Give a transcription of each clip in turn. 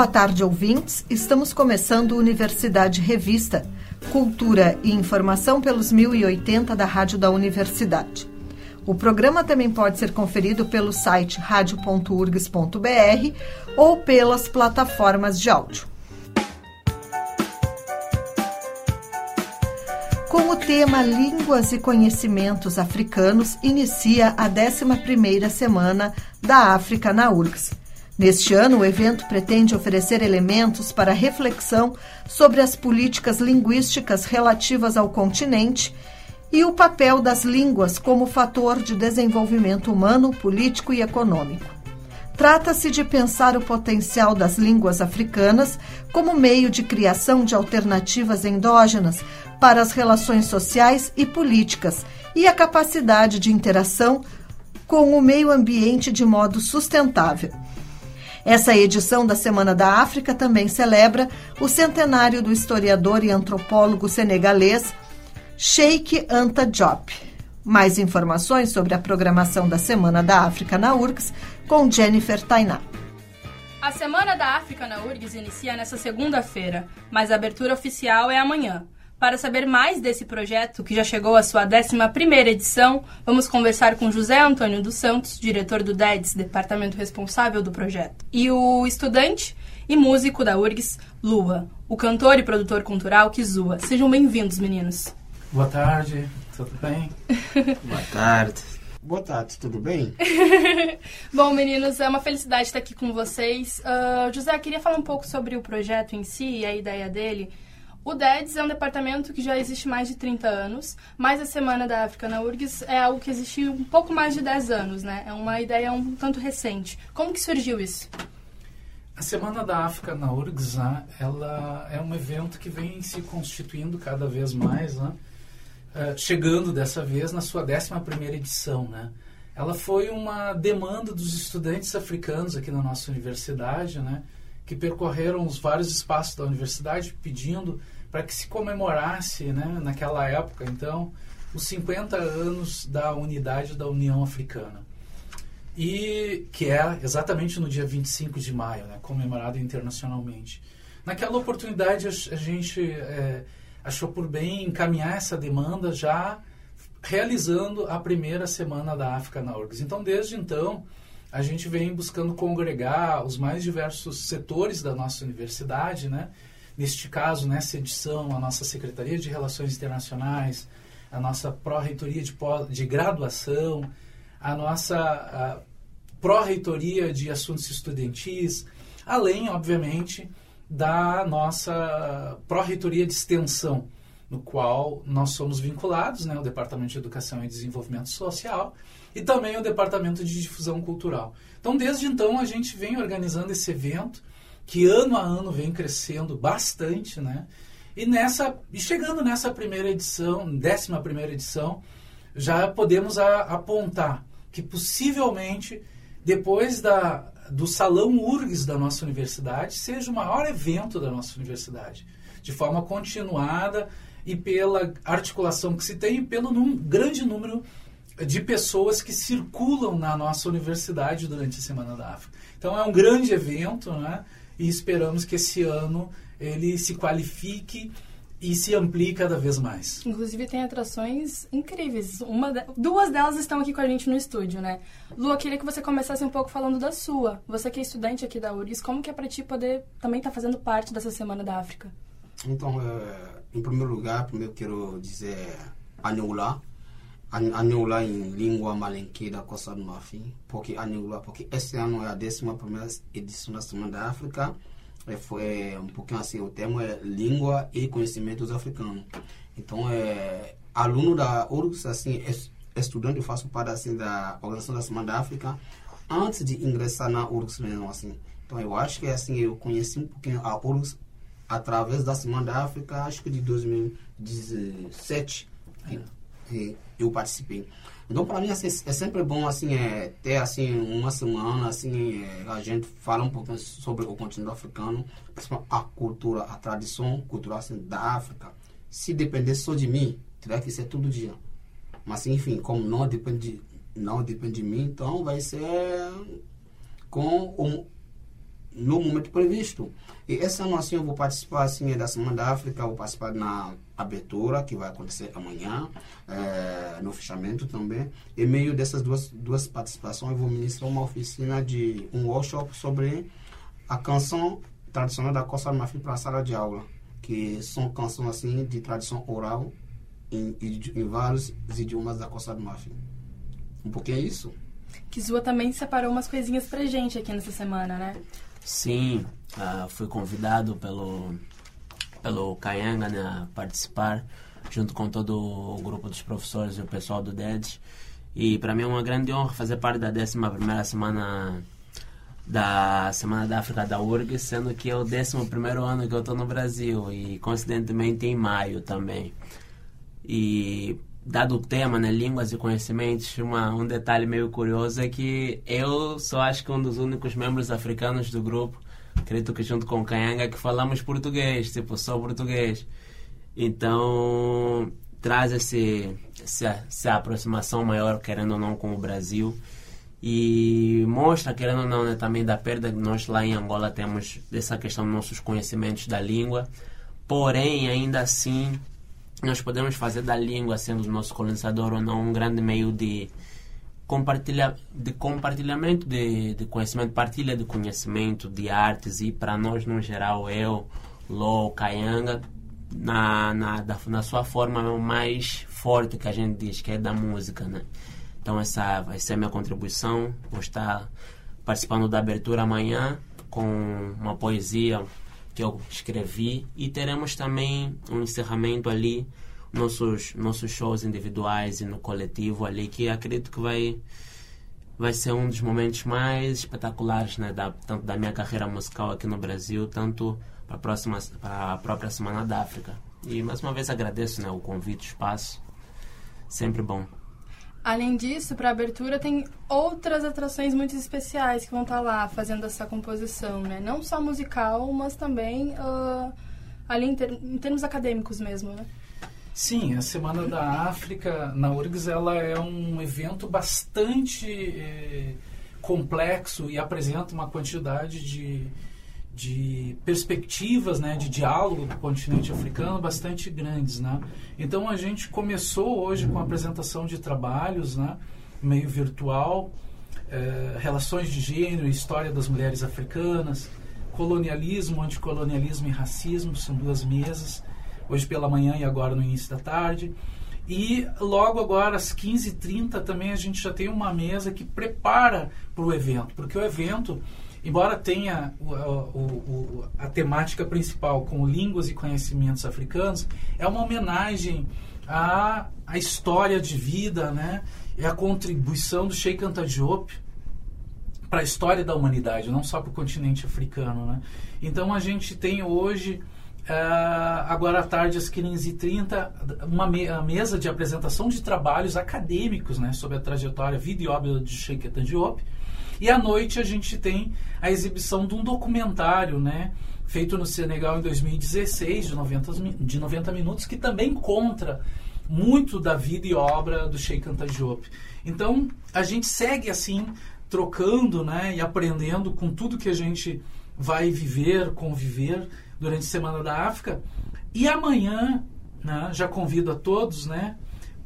Boa tarde, ouvintes. Estamos começando Universidade Revista, Cultura e Informação pelos 1080 da Rádio da Universidade. O programa também pode ser conferido pelo site radio.urgs.br ou pelas plataformas de áudio. Com o tema Línguas e Conhecimentos Africanos, inicia a 11ª Semana da África na URGS. Neste ano, o evento pretende oferecer elementos para reflexão sobre as políticas linguísticas relativas ao continente e o papel das línguas como fator de desenvolvimento humano, político e econômico. Trata-se de pensar o potencial das línguas africanas como meio de criação de alternativas endógenas para as relações sociais e políticas e a capacidade de interação com o meio ambiente de modo sustentável. Essa edição da Semana da África também celebra o centenário do historiador e antropólogo senegalês Sheikh Anta Diop. Mais informações sobre a programação da Semana da África na URGS com Jennifer Tainá. A Semana da África na URGS inicia nesta segunda-feira, mas a abertura oficial é amanhã. Para saber mais desse projeto, que já chegou à sua 11ª edição, vamos conversar com José Antônio dos Santos, diretor do DEDS, departamento responsável do projeto, e o estudante e músico da URGS, Lua, o cantor e produtor cultural Kizua. Sejam bem-vindos, meninos. Boa tarde, tudo bem? Boa tarde. Boa tarde, tudo bem? Bom, meninos, é uma felicidade estar aqui com vocês. Uh, José, queria falar um pouco sobre o projeto em si e a ideia dele. O DEDS é um departamento que já existe mais de 30 anos, mas a Semana da África na URGS é algo que existe um pouco mais de 10 anos, né? É uma ideia um tanto recente. Como que surgiu isso? A Semana da África na URGS, né, ela é um evento que vem se constituindo cada vez mais, né? Eh, chegando dessa vez na sua 11ª edição, né? Ela foi uma demanda dos estudantes africanos aqui na nossa universidade, né? Que percorreram os vários espaços da universidade pedindo para que se comemorasse, né? Naquela época, então, os 50 anos da unidade da União Africana. E que é exatamente no dia 25 de maio, né? Comemorado internacionalmente. Naquela oportunidade, a, gente... É, achou por bem encaminhar essa demanda já realizando a primeira semana da África na URGS. Então, desde então, a gente vem buscando congregar os mais diversos setores da nossa universidade, né? Neste caso, nessa edição, a nossa Secretaria de Relações Internacionais, a nossa Pró-Reitoria de, de Graduação, a nossa Pró-Reitoria de Assuntos Estudantis, além, obviamente, da nossa Pró-Reitoria de Extensão, no qual nós somos vinculados, né, o Departamento de Educação e Desenvolvimento Social e também o Departamento de Difusão Cultural. Então, desde então, a gente vem organizando esse evento, que ano a ano vem crescendo bastante, né? E, nessa, e chegando nessa primeira edição, décima primeira edição, já podemos a, apontar que possivelmente, depois da, do Salão URGS da nossa universidade seja o maior evento da nossa universidade, de forma continuada e pela articulação que se tem e pelo num, grande número de pessoas que circulam na nossa universidade durante a Semana da África. Então é um grande evento, né? E esperamos que esse ano ele se qualifique e se amplie cada vez mais. Inclusive tem atrações incríveis. Uma de... Duas delas estão aqui com a gente no estúdio, né? Lu, eu queria que você começasse um pouco falando da sua. Você que é estudante aqui da URGS, como que é para ti poder também estar tá fazendo parte dessa Semana da África? Então, é, em primeiro lugar, primeiro quero dizer Aniola. Aniola em língua malenque da Costa do Marfim. Porque Aniola, porque esse ano é a 11 primeira edição da Semana da África é, foi um pouquinho assim, o tema é língua e conhecimentos africanos. Então, é, aluno da URGS, assim, estudante, eu faço parte assim, da Organização da Semana da África, antes de ingressar na URGS mesmo, assim. Então, eu acho que assim, eu conheci um pouquinho a URGS através da Semana da África, acho que de 2017, que eu participei. Então, para mim, assim, é sempre bom assim, é, ter assim, uma semana, assim, é, a gente fala um pouquinho sobre o continente africano, a cultura, a tradição cultural assim, da África. Se dependesse só de mim, teria que ser todo dia. Mas, enfim, como não depende, não depende de mim, então vai ser com um, no momento previsto. E essa ano assim eu vou participar assim da Semana da África, vou participar na abertura que vai acontecer amanhã, é, no fechamento também. E meio dessas duas duas participações eu vou ministrar uma oficina de um workshop sobre a canção tradicional da Costa do Marfim para a sala de aula, que são canções assim de tradição oral em, em vários idiomas da Costa do Marfim. Um pouquinho é isso. Kizua também separou umas coisinhas pra gente aqui nessa semana, né? Sim, uh, fui convidado pelo, pelo Kayanga né, a participar, junto com todo o grupo dos professores e o pessoal do DEDS. E para mim é uma grande honra fazer parte da 11 semana da Semana da África da URG, sendo que é o 11 ano que eu estou no Brasil e coincidentemente em maio também. E dado o tema, né, línguas e conhecimentos, uma, um detalhe meio curioso é que eu sou acho que um dos únicos membros africanos do grupo, acredito que junto com o Kayanga, que falamos português, tipo, sou português. Então, traz esse, essa, essa aproximação maior, querendo ou não, com o Brasil. E mostra, querendo ou não, né, também da perda que nós lá em Angola temos dessa questão dos nossos conhecimentos da língua. Porém, ainda assim, nós podemos fazer da língua, sendo o nosso colonizador ou não, um grande meio de, compartilha, de compartilhamento de, de conhecimento, partilha de conhecimento, de artes e para nós, no geral, eu, Lô, Kayanga, na, na, da, na sua forma mais forte que a gente diz, que é da música, né? Então essa vai ser a minha contribuição. Vou estar participando da abertura amanhã com uma poesia que eu escrevi. E teremos também um encerramento ali nossos nossos shows individuais e no coletivo ali que acredito que vai vai ser um dos momentos mais espetaculares né da, tanto da minha carreira musical aqui no Brasil tanto para a próxima para a própria semana da África. E mais uma vez agradeço né o convite o espaço. Sempre bom Além disso, para a abertura tem outras atrações muito especiais que vão estar tá lá fazendo essa composição, né? Não só musical, mas também uh, ali em, ter em, termos acadêmicos mesmo, né? Sim, a Semana da África na URGS ela é um evento bastante eh, complexo e apresenta uma quantidade de, de perspectivas, né, de diálogo com o continente africano bastante grandes, né? Então a gente começou hoje com a apresentação de trabalhos, né, meio virtual, eh, relações de gênero, história das mulheres africanas, colonialismo, anticolonialismo e racismo, são duas mesas, hoje pela manhã e agora no início da tarde. E logo agora, às 15h30, também a gente já tem uma mesa que prepara para o evento, porque o evento embora tenha o, o, o, a temática principal com línguas e conhecimentos africanos, é uma homenagem à, à história de vida, né? É a contribuição do Sheikh Anta Diop para a história da humanidade, não só para o continente africano, né? Então a gente tem hoje Uh, agora à tarde, às 15h30, uma me mesa de apresentação de trabalhos acadêmicos né, sobre a trajetória, vida e obra de Sheikh Diop. E à noite a gente tem a exibição de um documentário, né? Feito no Senegal em 2016, de 90, de 90 minutos, que também conta muito da vida e obra do Sheikh Anta Diop. Então, a gente segue assim, trocando né, e aprendendo com tudo que a gente vai viver, conviver durante a Semana da África. E amanhã, né, já convido a todos né,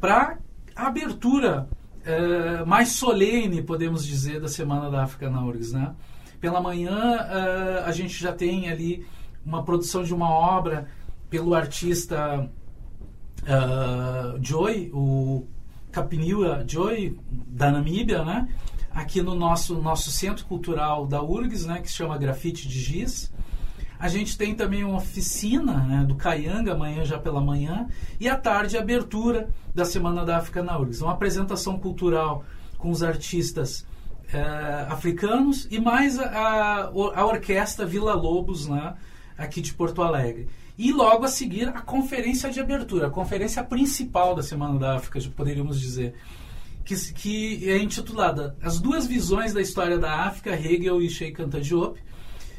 para a abertura uh, mais solene, podemos dizer, da Semana da África na URGS. Né? Pela manhã, uh, a gente já tem ali uma produção de uma obra pelo artista uh, Joy, o Kapiniwa Joy, da Namíbia, né? aqui no nosso, nosso centro cultural da URGS, né? que se chama Grafite de Giz. A gente tem também uma oficina né, do Caianga, amanhã já pela manhã, e à tarde a abertura da Semana da África na URGS. Uma apresentação cultural com os artistas é, africanos e mais a, a, orquestra Vila Lobos, né, aqui de Porto Alegre. E logo a seguir a conferência de abertura, a conferência principal da Semana da África, poderíamos dizer, que, que é intitulada As Duas Visões da História da África, Hegel e Sheikh Anta Diop,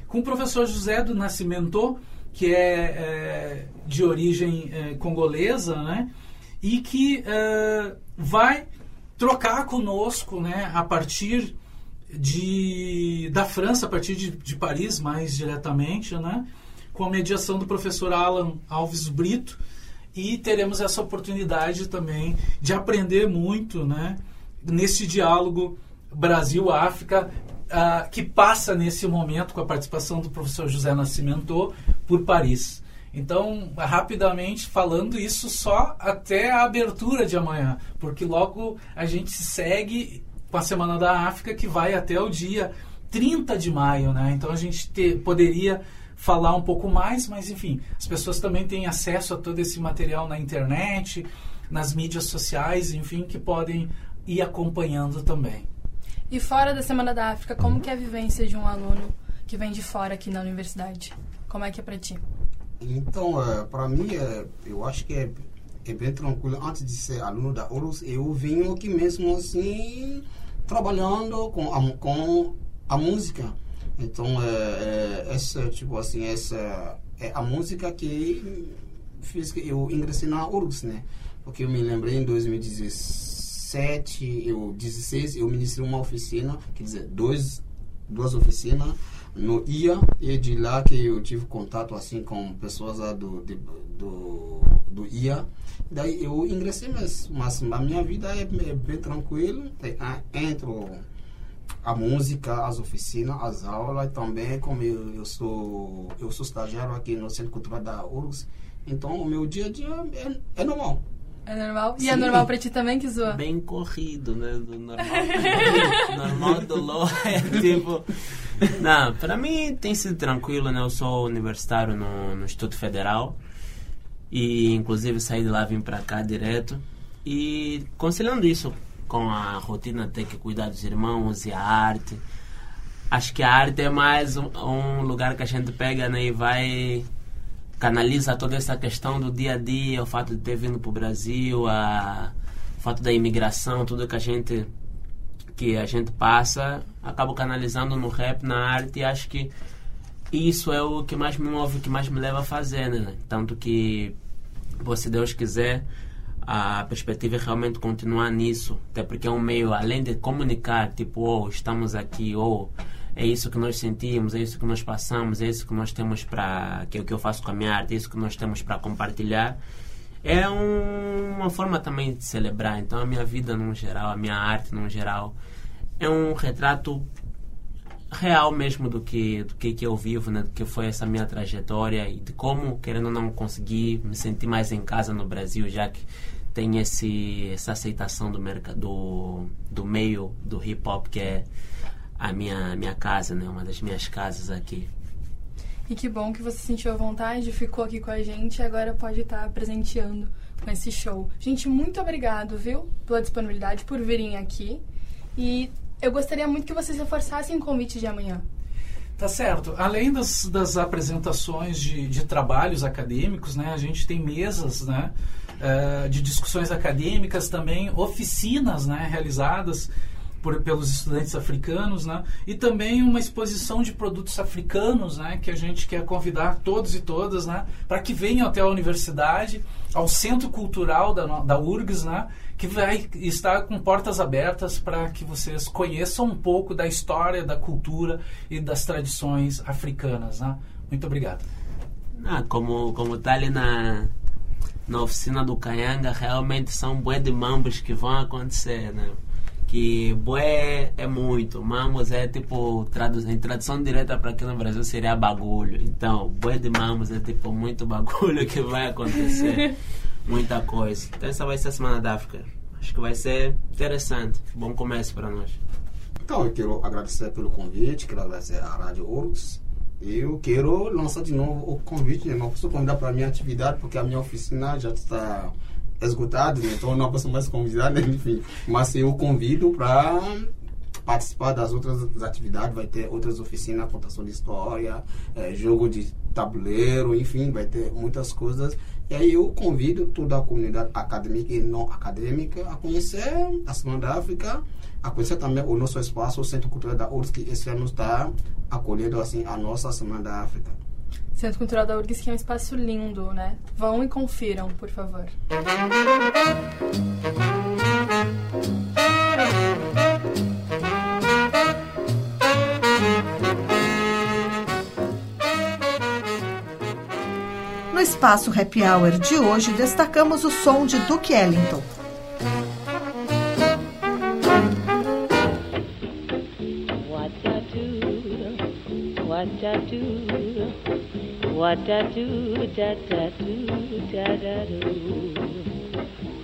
com o professor José do Nascimento, que é, é de origem é, congolesa, né? E que é, vai trocar conosco, né, a partir de, da França, a partir de, de Paris, mais diretamente, né? com a mediação do professor Alan Alves Brito, e teremos essa oportunidade também de aprender muito né, nesse diálogo Brasil-África, uh, que passa nesse momento com a participação do professor José Nascimento por Paris. Então, rapidamente falando isso só até a abertura de amanhã, porque logo a gente segue com a Semana da África que vai até o dia 30 de maio, né? Então a gente te, poderia falar um pouco mais, mas enfim, as pessoas também têm acesso a todo esse material na internet, nas mídias sociais, enfim, que podem ir acompanhando também. E fora da Semana da África, como que é a vivência de um aluno que vem de fora aqui na universidade? Como é que é para ti? Então, é, para mim, é, eu acho que é, é, bem tranquilo. Antes de ser aluno da Horus, eu vim aqui mesmo assim, trabalhando com a, com a música. Então, é, essa, tipo assim, essa é a música que fiz que eu ingressei na URGS, né? Porque eu me lembrei em 2017, eu 16, eu ministrei uma oficina, quer dizer, dois, duas oficinas no IA e de lá que eu tive contato assim com pessoas do, de, do, do IA. Daí eu ingressei, mas, mas a minha vida é, é bem tranquila. Entro a música, as oficinas, as aulas, também como eu, eu sou eu sou estagiário aqui no Centro Cultural da URGS, então o meu dia a dia é, é normal. É normal? Sim. E é normal pra ti também, que zoa? Bem corrido, né? Do normal, normal do LOL é tipo... Não, pra mim tem sido tranquilo, né? Eu sou universitário no, no Instituto Federal e inclusive saí de lá, vim pra cá direto e conciliando isso com a rotina de ter que cuidar dos irmãos e a arte. Acho que a arte é mais um, um lugar que a gente pega né, e vai canaliza toda essa questão do dia a dia, o fato de ter vindo para o Brasil, a, o fato da imigração, tudo que a gente que a gente passa, acabo canalizando no rap, na arte e acho que isso é o que mais me move, o que mais me leva a fazer, né? Tanto que, se Deus quiser, a perspectiva é realmente continuar nisso, até porque é um meio, além de comunicar, tipo, oh, estamos aqui, ou oh, é isso que nós sentimos, é isso que nós passamos, é isso que nós temos para, que é o que eu faço com a minha arte, é isso que nós temos para compartilhar, é um, uma forma também de celebrar. Então, a minha vida, no geral, a minha arte, no geral, é um retrato real mesmo do que do que, que eu vivo, né? do que foi essa minha trajetória e de como, querendo ou não, conseguir me sentir mais em casa no Brasil, já que tem esse, essa aceitação do, mercado, do, do meio do hip hop, que é a minha, minha casa, né? uma das minhas casas aqui. E que bom que você sentiu a vontade, ficou aqui com a gente e agora pode estar presenteando com esse show. Gente, muito obrigado, viu, pela disponibilidade, por virem aqui. E eu gostaria muito que vocês reforçassem o convite de amanhã. Tá certo. Além das, das apresentações de, de trabalhos acadêmicos, né, a gente tem mesas né, uh, de discussões acadêmicas também, oficinas né, realizadas por, pelos estudantes africanos, né? E também uma exposição de produtos africanos, né? Que a gente quer convidar todos e todas, né? Para que venham até a universidade, ao Centro Cultural da, da URGS, né? Que vai estar com portas abertas para que vocês conheçam um pouco da história, da cultura e das tradições africanas, né? Muito obrigado. Ah, como como tá ali na na oficina do Canhanga, realmente são bué de mambos que vão acontecer, né? Que bué é muito, mamos é tipo, tradu em tradução direta para aqui no Brasil seria bagulho. Então, bué de mamos é tipo muito bagulho que vai acontecer, muita coisa. Então, essa vai ser a Semana da África. Acho que vai ser interessante, bom começo para nós. Então, eu quero agradecer pelo convite, quero agradecer à Rádio Orgs. Eu quero lançar de novo o convite, né? não posso convidar para a minha atividade, porque a minha oficina já está esgotado, né? então não posso mais convidar, né? enfim. Mas eu convido para participar das outras atividades, vai ter outras oficinas, contação de história, é, jogo de tabuleiro, enfim, vai ter muitas coisas. E aí eu convido toda a comunidade acadêmica e não acadêmica a conhecer a Semana da África, a conhecer também o nosso espaço, o Centro Cultural da URSS, que esse ano está acolhendo assim, a nossa Semana da África. Centro Cultural da URGS, que é um espaço lindo, né? Vão e confiram, por favor. No espaço Happy Hour de hoje, destacamos o som de Duke Ellington. I do, what I do, da da do, da da do.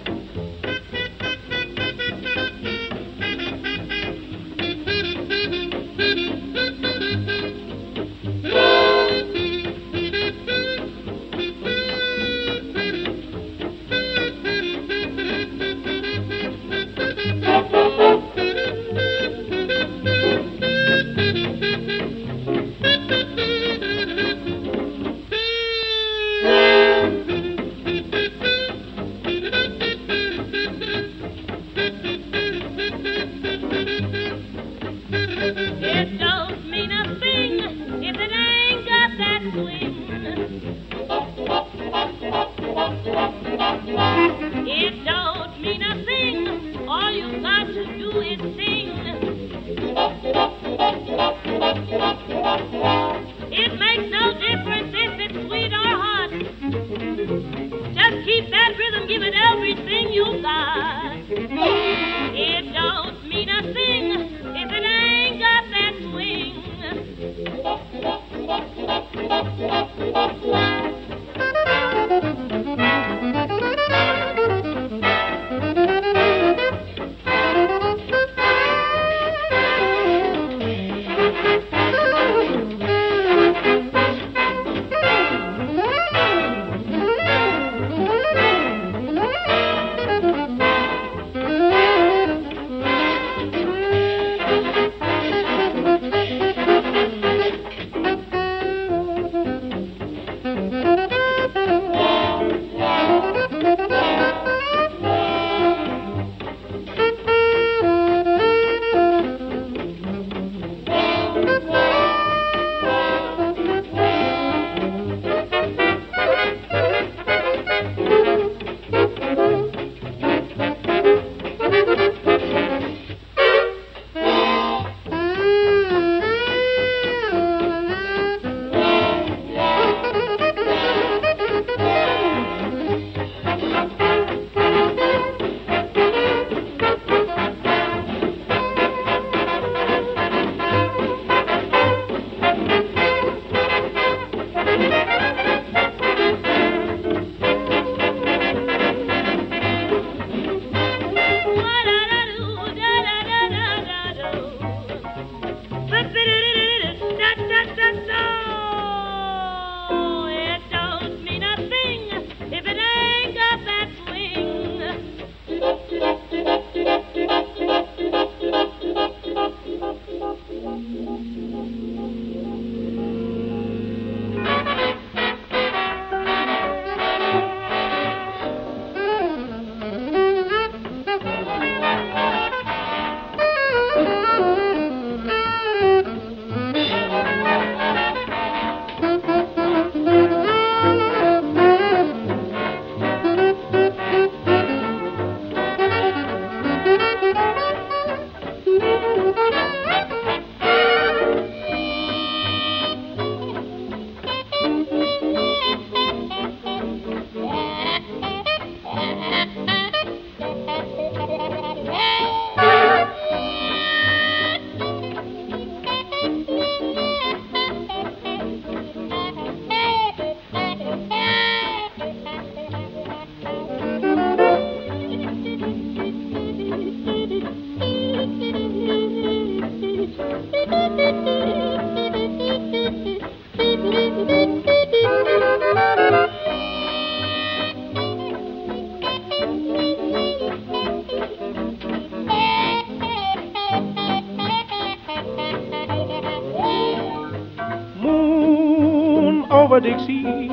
Dixie,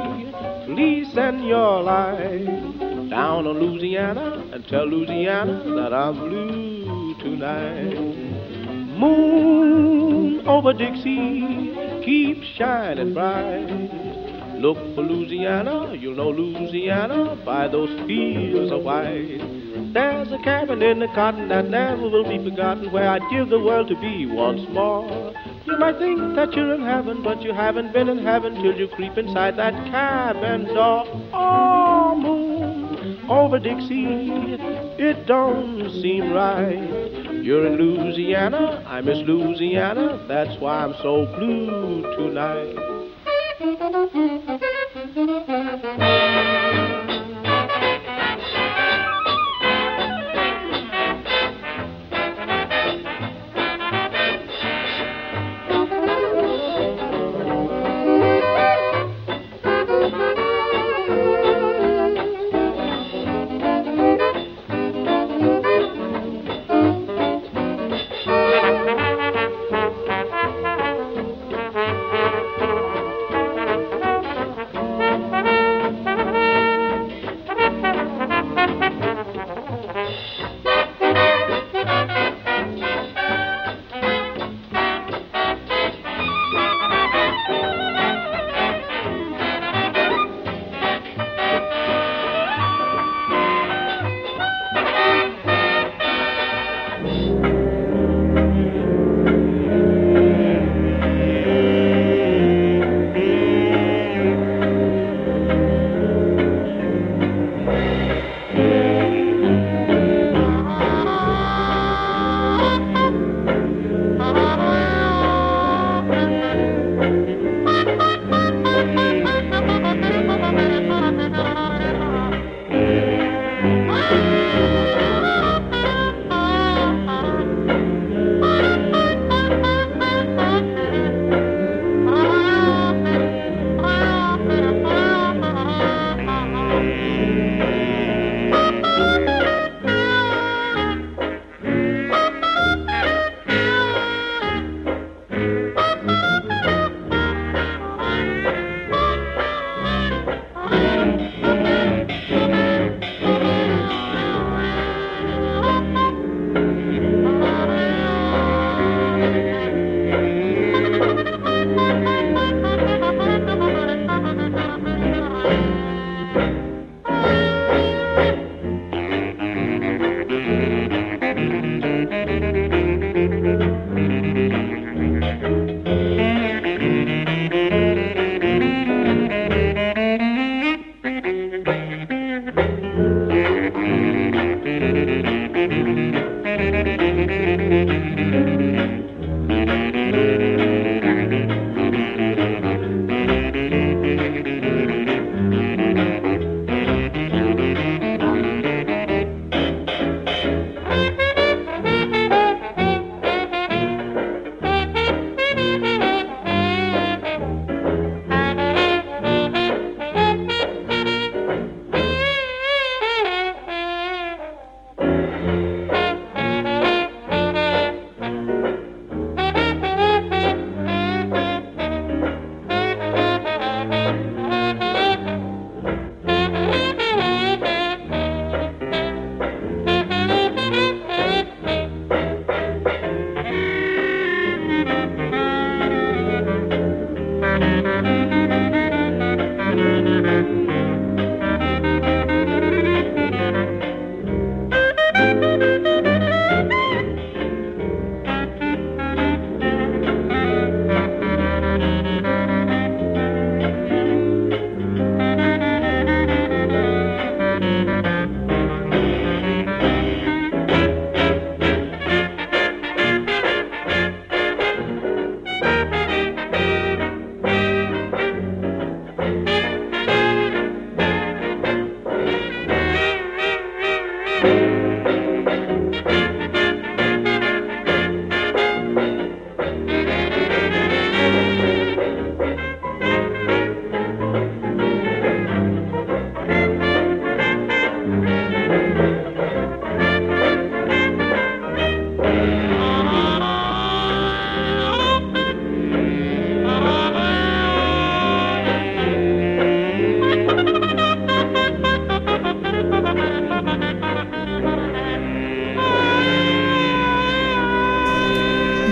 please send your light down on Louisiana and tell Louisiana that I'm blue tonight. Moon over Dixie, keep shining bright. Look for Louisiana, you'll know Louisiana by those fields of white. There's a cabin in the cotton that never will be forgotten where I'd give the world to be once more. You might think that you're in heaven, but you haven't been in heaven till you creep inside that cabin door. Oh, moon over Dixie, it don't seem right. You're in Louisiana, I miss Louisiana, that's why I'm so blue tonight.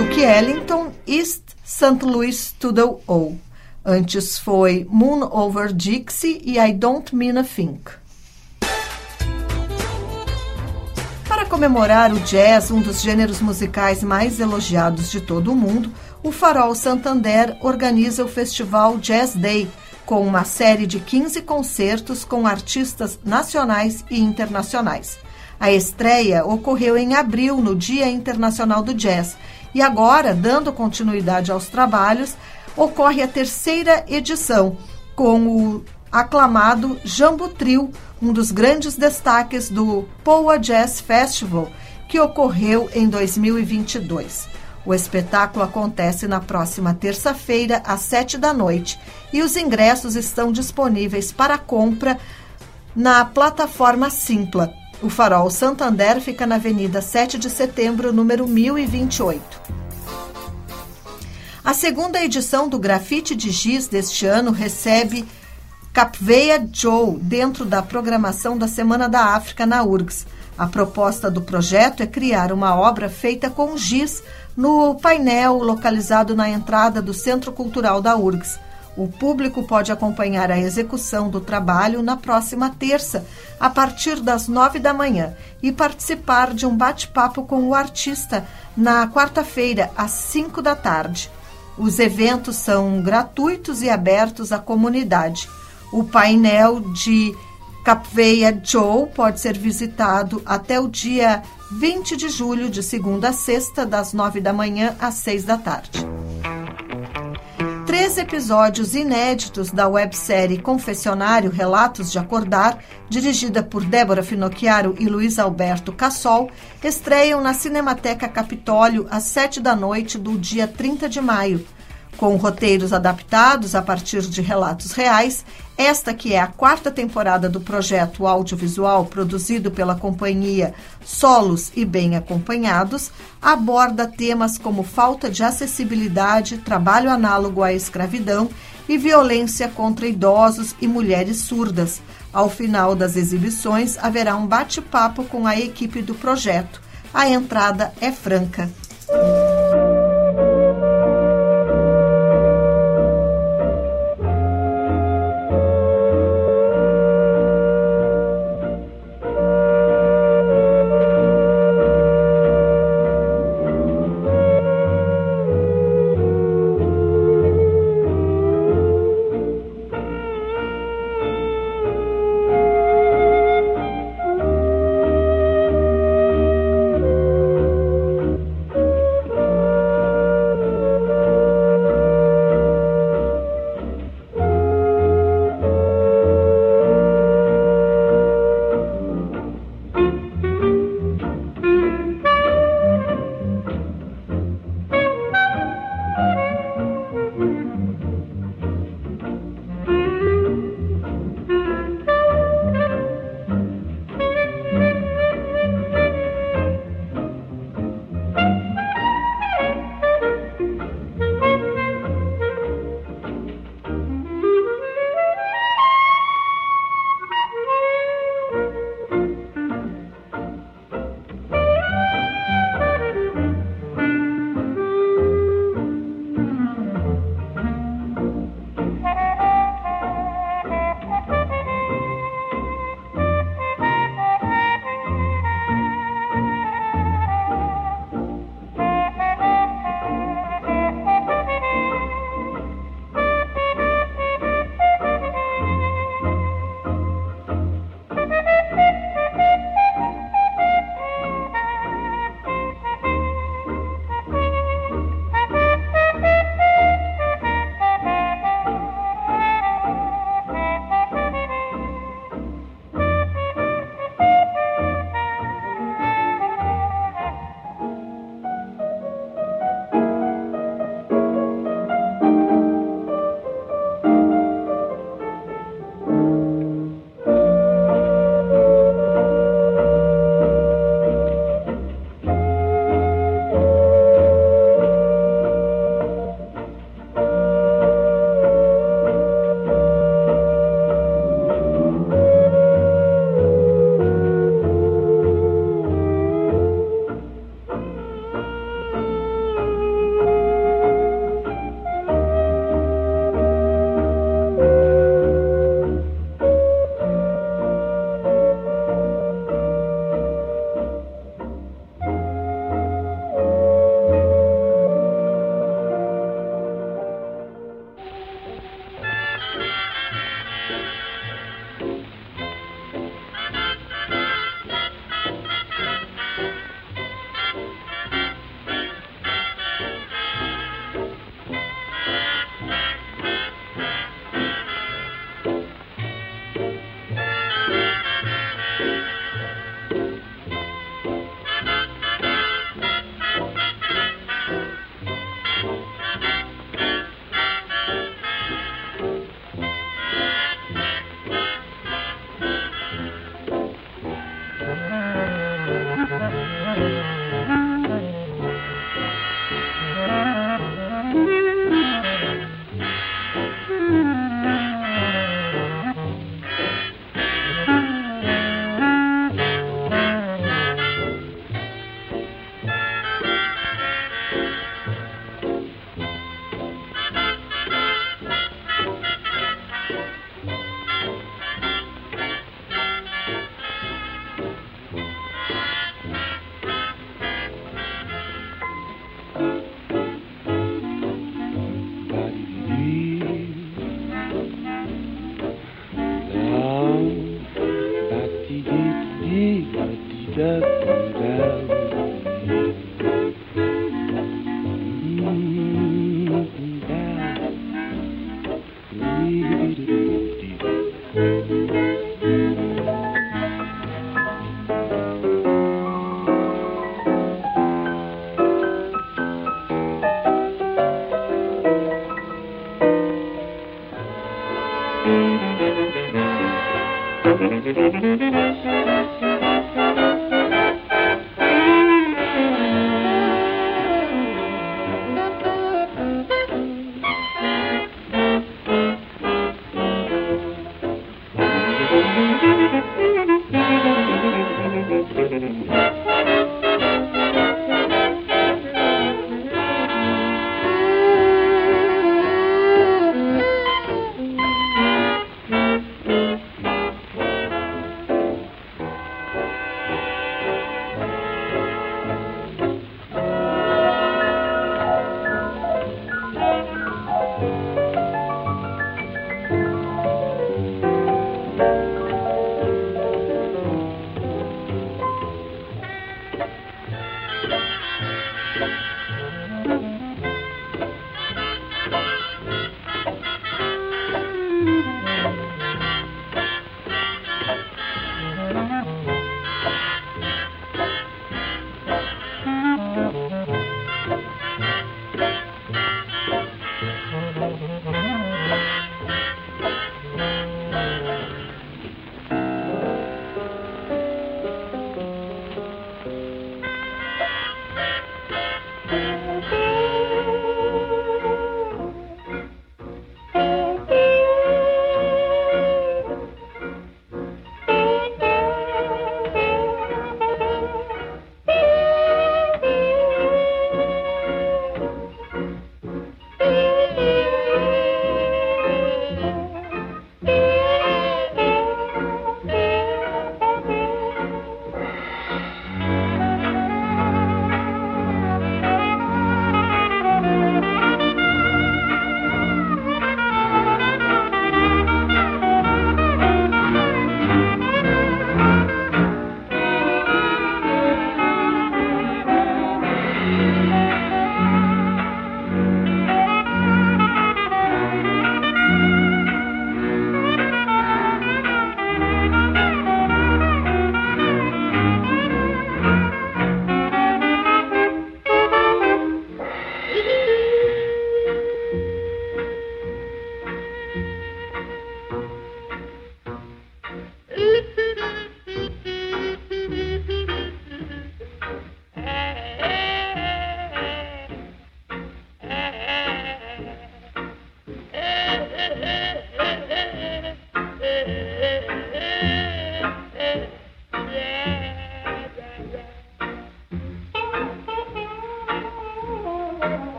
Duke Ellington, East St. Louis to O. Antes foi Moon Over Dixie e I Don't Mean a Think. Para comemorar o jazz, um dos gêneros musicais mais elogiados de todo o mundo, o Farol Santander organiza o festival Jazz Day, com uma série de 15 concertos com artistas nacionais e internacionais. A estreia ocorreu em abril, no Dia Internacional do Jazz, e agora, dando continuidade aos trabalhos, ocorre a terceira edição, com o aclamado Jambo Trio, um dos grandes destaques do Poa Jazz Festival, que ocorreu em 2022. O espetáculo acontece na próxima terça-feira, às sete da noite, e os ingressos estão disponíveis para compra na plataforma Simpla. O Farol Santander fica na Avenida 7 de Setembro, número 1028. A segunda edição do Grafite de Giz deste ano recebe Capveia Joe dentro da programação da Semana da África na URGS. A proposta do projeto é criar uma obra feita com giz no painel localizado na entrada do Centro Cultural da URGS. O público pode acompanhar a execução do trabalho na próxima terça, a partir das nove da manhã, e participar de um bate-papo com o artista na quarta-feira, às cinco da tarde. Os eventos são gratuitos e abertos à comunidade. O painel de Capveia Joe pode ser visitado até o dia 20 de julho, de segunda a sexta, das nove da manhã às seis da tarde três episódios inéditos da websérie Confessionário Relatos de Acordar, dirigida por Débora Finocchiaro e Luiz Alberto Cassol, estreiam na Cinemateca Capitólio às sete da noite do dia 30 de maio. Com roteiros adaptados a partir de relatos reais, esta que é a quarta temporada do projeto audiovisual produzido pela companhia Solos e Bem Acompanhados, aborda temas como falta de acessibilidade, trabalho análogo à escravidão e violência contra idosos e mulheres surdas. Ao final das exibições, haverá um bate-papo com a equipe do projeto. A entrada é franca.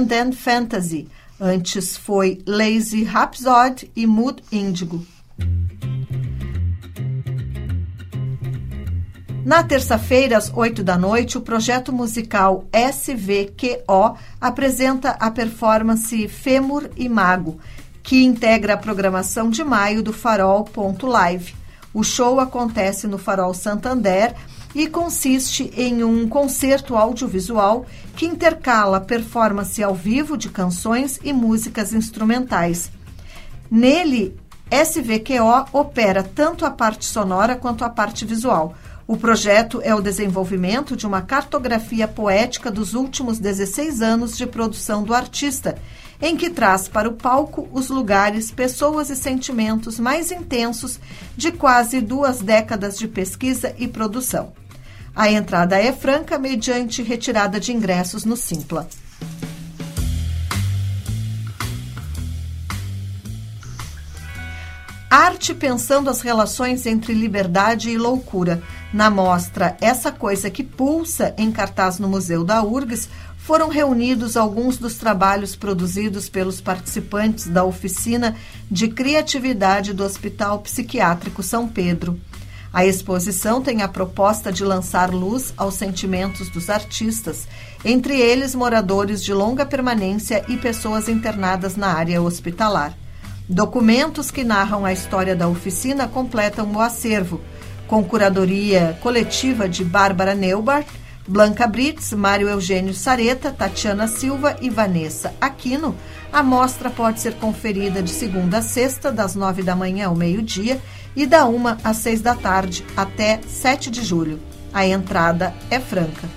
And Then Fantasy. Antes foi Lazy Rhapsody e Mood Indigo. Na terça-feira, às 8 da noite, o projeto musical SVQO apresenta a performance Fêmur e Mago, que integra a programação de maio do Farol.live. O show acontece no Farol Santander e consiste em um concerto audiovisual que intercala performance ao vivo de canções e músicas instrumentais. Nele, SVQO opera tanto a parte sonora quanto a parte visual. O projeto é o desenvolvimento de uma cartografia poética dos últimos 16 anos de produção do artista, em que traz para o palco os lugares, pessoas e sentimentos mais intensos de quase duas décadas de pesquisa e produção. A entrada é franca mediante retirada de ingressos no Simpla. Arte pensando as relações entre liberdade e loucura. Na mostra Essa Coisa que Pulsa, em cartaz no Museu da URGS, foram reunidos alguns dos trabalhos produzidos pelos participantes da oficina de criatividade do Hospital Psiquiátrico São Pedro. A exposição tem a proposta de lançar luz aos sentimentos dos artistas, entre eles moradores de longa permanência e pessoas internadas na área hospitalar. Documentos que narram a história da oficina completam o acervo, com curadoria coletiva de Bárbara Neubart, Blanca Brits, Mário Eugênio Sareta, Tatiana Silva e Vanessa Aquino. A mostra pode ser conferida de segunda a sexta, das nove da manhã ao meio-dia, e da uma às seis da tarde, até 7 de julho. A entrada é franca.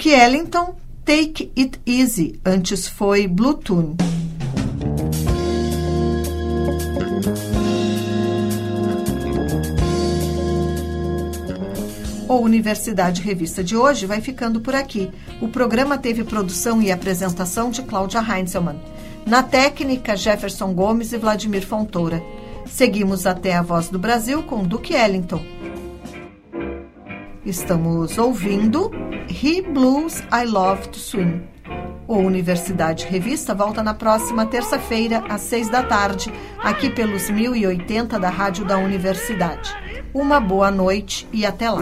Duke Ellington, Take It Easy. Antes foi Bluetooth. O Universidade Revista de hoje vai ficando por aqui. O programa teve produção e apresentação de Cláudia Heinzelmann. Na técnica, Jefferson Gomes e Vladimir Fontoura. Seguimos até a Voz do Brasil com Duke Ellington. Estamos ouvindo He Blues I Love to Swim. O Universidade Revista volta na próxima terça-feira, às seis da tarde, aqui pelos 1080 da Rádio da Universidade. Uma boa noite e até lá.